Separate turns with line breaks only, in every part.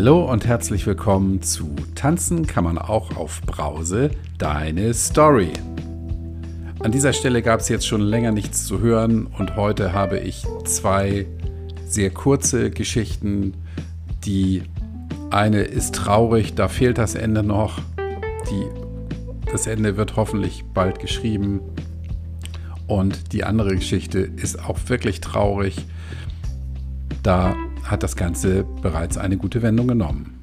Hallo und herzlich willkommen zu Tanzen kann man auch auf Brause, deine Story. An dieser Stelle gab es jetzt schon länger nichts zu hören und heute habe ich zwei sehr kurze Geschichten. Die eine ist traurig, da fehlt das Ende noch. Die, das Ende wird hoffentlich bald geschrieben. Und die andere Geschichte ist auch wirklich traurig. Da hat das Ganze bereits eine gute Wendung genommen.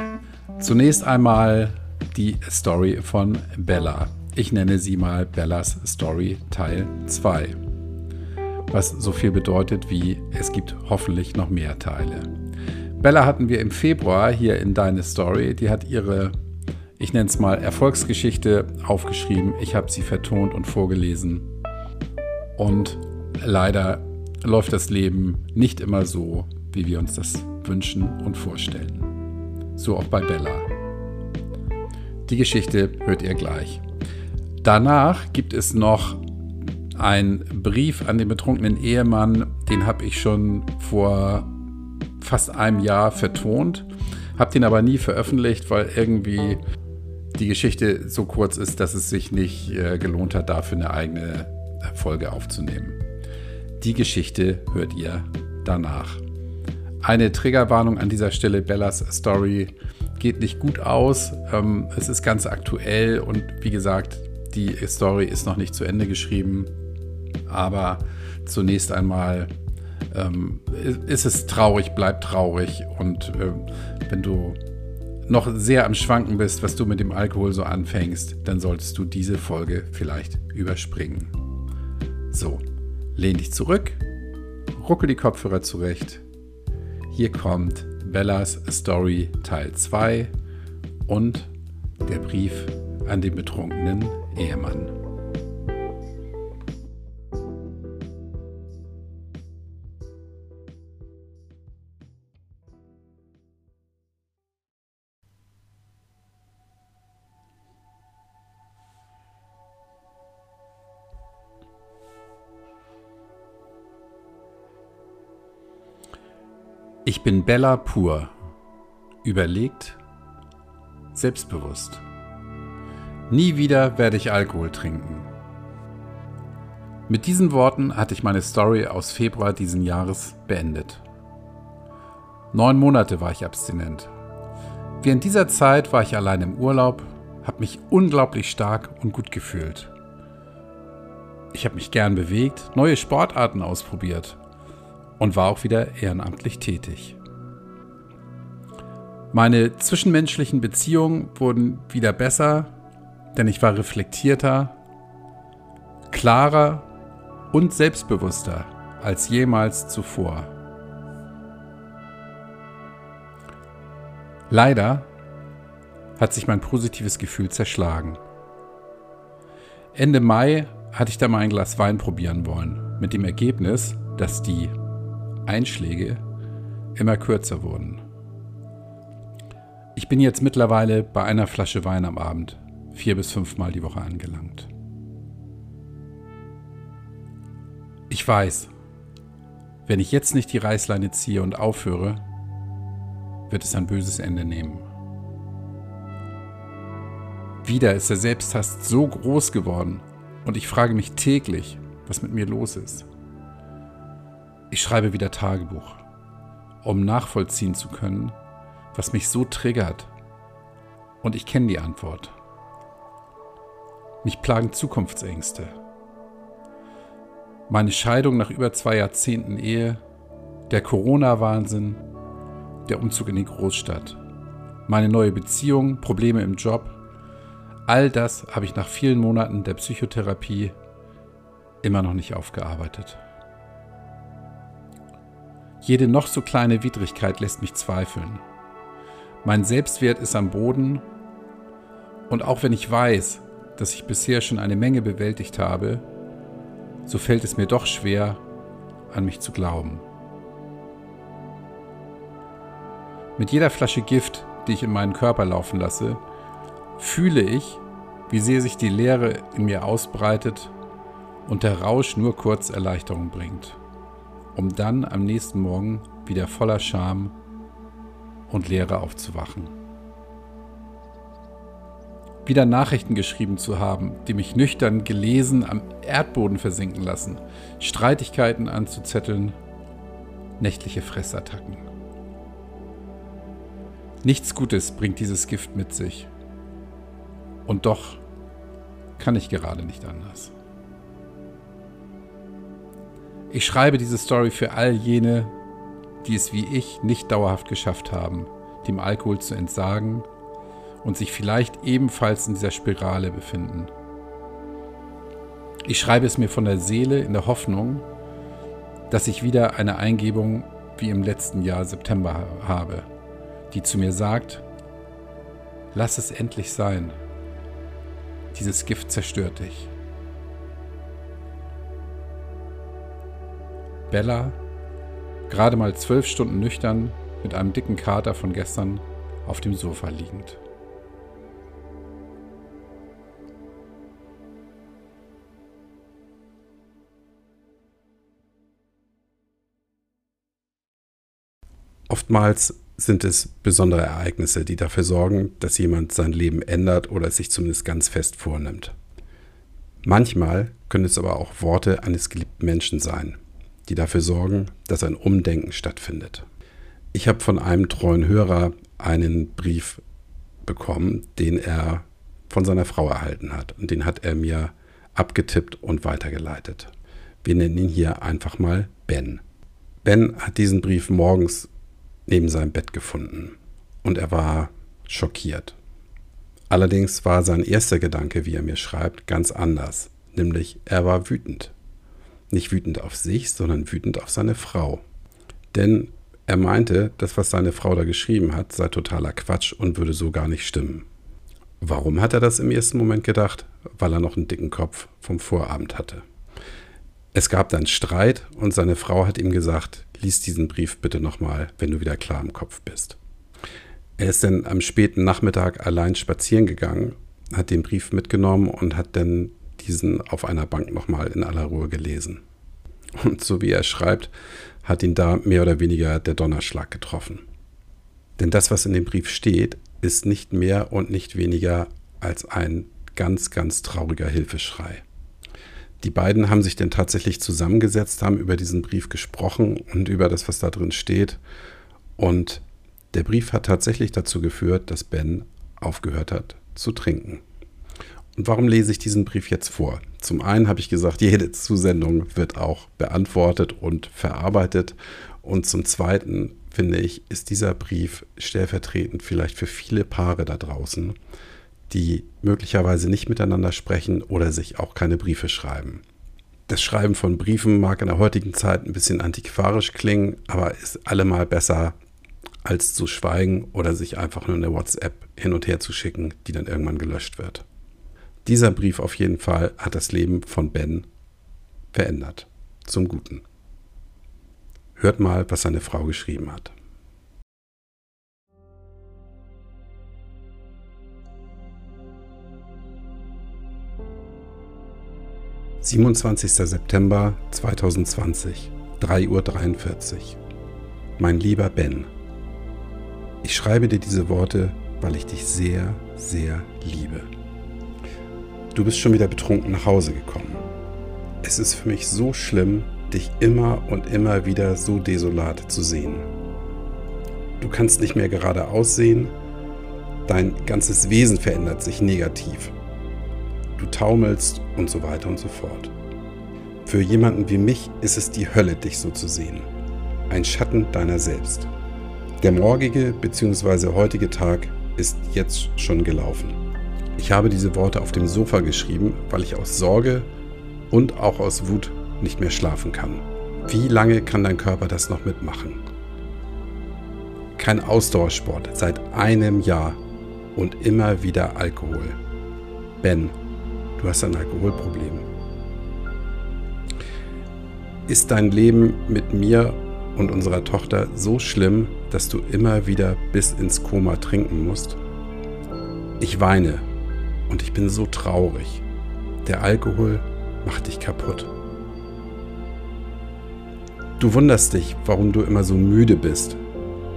Zunächst einmal die Story von Bella. Ich nenne sie mal Bellas Story Teil 2. Was so viel bedeutet wie es gibt hoffentlich noch mehr Teile. Bella hatten wir im Februar hier in Deine Story. Die hat ihre, ich nenne es mal, Erfolgsgeschichte aufgeschrieben. Ich habe sie vertont und vorgelesen. Und leider läuft das Leben nicht immer so, wie wir uns das wünschen und vorstellen. So auch bei Bella. Die Geschichte hört ihr gleich. Danach gibt es noch einen Brief an den betrunkenen Ehemann, den habe ich schon vor fast einem Jahr vertont, habe den aber nie veröffentlicht, weil irgendwie die Geschichte so kurz ist, dass es sich nicht äh, gelohnt hat, dafür eine eigene Folge aufzunehmen. Die Geschichte hört ihr danach. Eine Triggerwarnung an dieser Stelle. Bellas Story geht nicht gut aus. Ähm, es ist ganz aktuell und wie gesagt, die Story ist noch nicht zu Ende geschrieben. Aber zunächst einmal ähm, ist es traurig, bleibt traurig. Und äh, wenn du noch sehr am Schwanken bist, was du mit dem Alkohol so anfängst, dann solltest du diese Folge vielleicht überspringen. So, lehn dich zurück, ruckel die Kopfhörer zurecht hier kommt Bellas Story Teil 2 und der Brief an den betrunkenen Ehemann. Ich bin Bella pur, überlegt, selbstbewusst. Nie wieder werde ich Alkohol trinken. Mit diesen Worten hatte ich meine Story aus Februar diesen Jahres beendet. Neun Monate war ich abstinent. Während dieser Zeit war ich allein im Urlaub, habe mich unglaublich stark und gut gefühlt. Ich habe mich gern bewegt, neue Sportarten ausprobiert und war auch wieder ehrenamtlich tätig. Meine zwischenmenschlichen Beziehungen wurden wieder besser, denn ich war reflektierter, klarer und selbstbewusster als jemals zuvor. Leider hat sich mein positives Gefühl zerschlagen. Ende Mai hatte ich da mal ein Glas Wein probieren wollen, mit dem Ergebnis, dass die Einschläge immer kürzer wurden. Ich bin jetzt mittlerweile bei einer Flasche Wein am Abend vier bis fünfmal die Woche angelangt. Ich weiß, wenn ich jetzt nicht die Reißleine ziehe und aufhöre, wird es ein böses Ende nehmen. Wieder ist der Selbsthass so groß geworden und ich frage mich täglich, was mit mir los ist. Ich schreibe wieder Tagebuch, um nachvollziehen zu können, was mich so triggert. Und ich kenne die Antwort. Mich plagen Zukunftsängste. Meine Scheidung nach über zwei Jahrzehnten Ehe, der Corona-Wahnsinn, der Umzug in die Großstadt, meine neue Beziehung, Probleme im Job, all das habe ich nach vielen Monaten der Psychotherapie immer noch nicht aufgearbeitet. Jede noch so kleine Widrigkeit lässt mich zweifeln. Mein Selbstwert ist am Boden und auch wenn ich weiß, dass ich bisher schon eine Menge bewältigt habe, so fällt es mir doch schwer, an mich zu glauben. Mit jeder Flasche Gift, die ich in meinen Körper laufen lasse, fühle ich, wie sehr sich die Leere in mir ausbreitet und der Rausch nur kurz Erleichterung bringt um dann am nächsten Morgen wieder voller Scham und Leere aufzuwachen. Wieder Nachrichten geschrieben zu haben, die mich nüchtern gelesen am Erdboden versinken lassen, Streitigkeiten anzuzetteln, nächtliche Fressattacken. Nichts Gutes bringt dieses Gift mit sich. Und doch kann ich gerade nicht anders. Ich schreibe diese Story für all jene, die es wie ich nicht dauerhaft geschafft haben, dem Alkohol zu entsagen und sich vielleicht ebenfalls in dieser Spirale befinden. Ich schreibe es mir von der Seele in der Hoffnung, dass ich wieder eine Eingebung wie im letzten Jahr September habe, die zu mir sagt, lass es endlich sein. Dieses Gift zerstört dich. Bella, gerade mal zwölf Stunden nüchtern, mit einem dicken Kater von gestern auf dem Sofa liegend.
Oftmals sind es besondere Ereignisse, die dafür sorgen, dass jemand sein Leben ändert oder es sich zumindest ganz fest vornimmt. Manchmal können es aber auch Worte eines geliebten Menschen sein, die dafür sorgen, dass ein Umdenken stattfindet. Ich habe von einem treuen Hörer einen Brief bekommen, den er von seiner Frau erhalten hat. Und den hat er mir abgetippt und weitergeleitet. Wir nennen ihn hier einfach mal Ben. Ben hat diesen Brief morgens neben seinem Bett gefunden und er war schockiert. Allerdings war sein erster Gedanke, wie er mir schreibt, ganz anders, nämlich er war wütend. Nicht wütend auf sich, sondern wütend auf seine Frau. Denn er meinte, das, was seine Frau da geschrieben hat, sei totaler Quatsch und würde so gar nicht stimmen. Warum hat er das im ersten Moment gedacht? Weil er noch einen dicken Kopf vom Vorabend hatte. Es gab dann Streit und seine Frau hat ihm gesagt, lies diesen Brief bitte nochmal, wenn du wieder klar im Kopf bist. Er ist dann am späten Nachmittag allein spazieren gegangen, hat den Brief mitgenommen und hat dann diesen auf einer Bank nochmal in aller Ruhe gelesen. Und so wie er schreibt, hat ihn da mehr oder weniger der Donnerschlag getroffen. Denn das, was in dem Brief steht, ist nicht mehr und nicht weniger als ein ganz, ganz trauriger Hilfeschrei. Die beiden haben sich dann tatsächlich zusammengesetzt, haben über diesen Brief gesprochen und über das, was da drin steht. Und der Brief hat tatsächlich dazu geführt, dass Ben aufgehört hat zu trinken. Warum lese ich diesen Brief jetzt vor? Zum einen habe ich gesagt, jede Zusendung wird auch beantwortet und verarbeitet. Und zum zweiten finde ich, ist dieser Brief stellvertretend vielleicht für viele Paare da draußen, die möglicherweise nicht miteinander sprechen oder sich auch keine Briefe schreiben. Das Schreiben von Briefen mag in der heutigen Zeit ein bisschen antiquarisch klingen, aber ist allemal besser, als zu schweigen oder sich einfach nur eine WhatsApp hin und her zu schicken, die dann irgendwann gelöscht wird. Dieser Brief auf jeden Fall hat das Leben von Ben verändert. Zum Guten. Hört mal, was seine Frau geschrieben hat. 27. September 2020, 3.43 Uhr. Mein lieber Ben, ich schreibe dir diese Worte, weil ich dich sehr, sehr liebe. Du bist schon wieder betrunken nach Hause gekommen. Es ist für mich so schlimm, dich immer und immer wieder so desolat zu sehen. Du kannst nicht mehr gerade aussehen, dein ganzes Wesen verändert sich negativ du taumelst und so weiter und so fort. Für jemanden wie mich ist es die Hölle, dich so zu sehen. Ein Schatten deiner selbst. Der morgige bzw. heutige Tag ist jetzt schon gelaufen. Ich habe diese Worte auf dem Sofa geschrieben, weil ich aus Sorge und auch aus Wut nicht mehr schlafen kann. Wie lange kann dein Körper das noch mitmachen? Kein Ausdauersport seit einem Jahr und immer wieder Alkohol. Ben, du hast ein Alkoholproblem. Ist dein Leben mit mir und unserer Tochter so schlimm, dass du immer wieder bis ins Koma trinken musst? Ich weine und ich bin so traurig. Der Alkohol macht dich kaputt. Du wunderst dich, warum du immer so müde bist,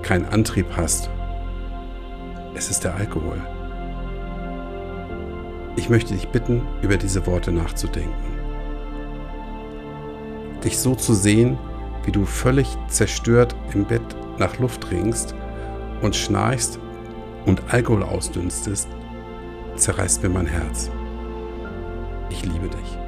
keinen Antrieb hast
Es ist der Alkohol. Ich möchte dich bitten, über diese Worte nachzudenken. Dich so zu sehen, wie du völlig zerstört im Bett nach Luft ringst und schnarchst und Alkohol ausdünstest, zerreißt mir mein Herz. Ich liebe dich.